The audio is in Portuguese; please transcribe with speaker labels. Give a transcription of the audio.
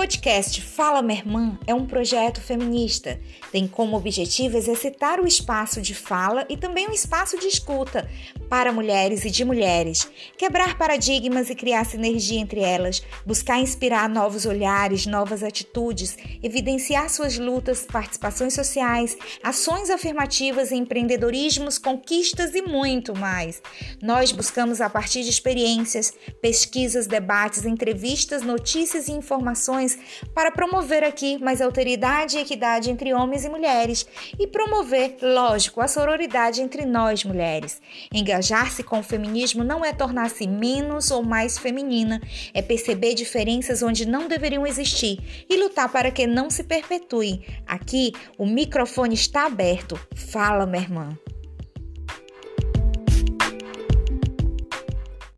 Speaker 1: podcast Fala Minha Irmã é um projeto feminista. Tem como objetivo exercitar o espaço de fala e também o espaço de escuta para mulheres e de mulheres, quebrar paradigmas e criar sinergia entre elas, buscar inspirar novos olhares, novas atitudes, evidenciar suas lutas, participações sociais, ações afirmativas, empreendedorismos, conquistas e muito mais. Nós buscamos a partir de experiências, pesquisas, debates, entrevistas, notícias e informações para promover aqui mais autoridade e equidade entre homens e mulheres e promover, lógico, a sororidade entre nós mulheres. Engajar-se com o feminismo não é tornar-se menos ou mais feminina, é perceber diferenças onde não deveriam existir e lutar para que não se perpetuem. Aqui o microfone está aberto. Fala, minha irmã.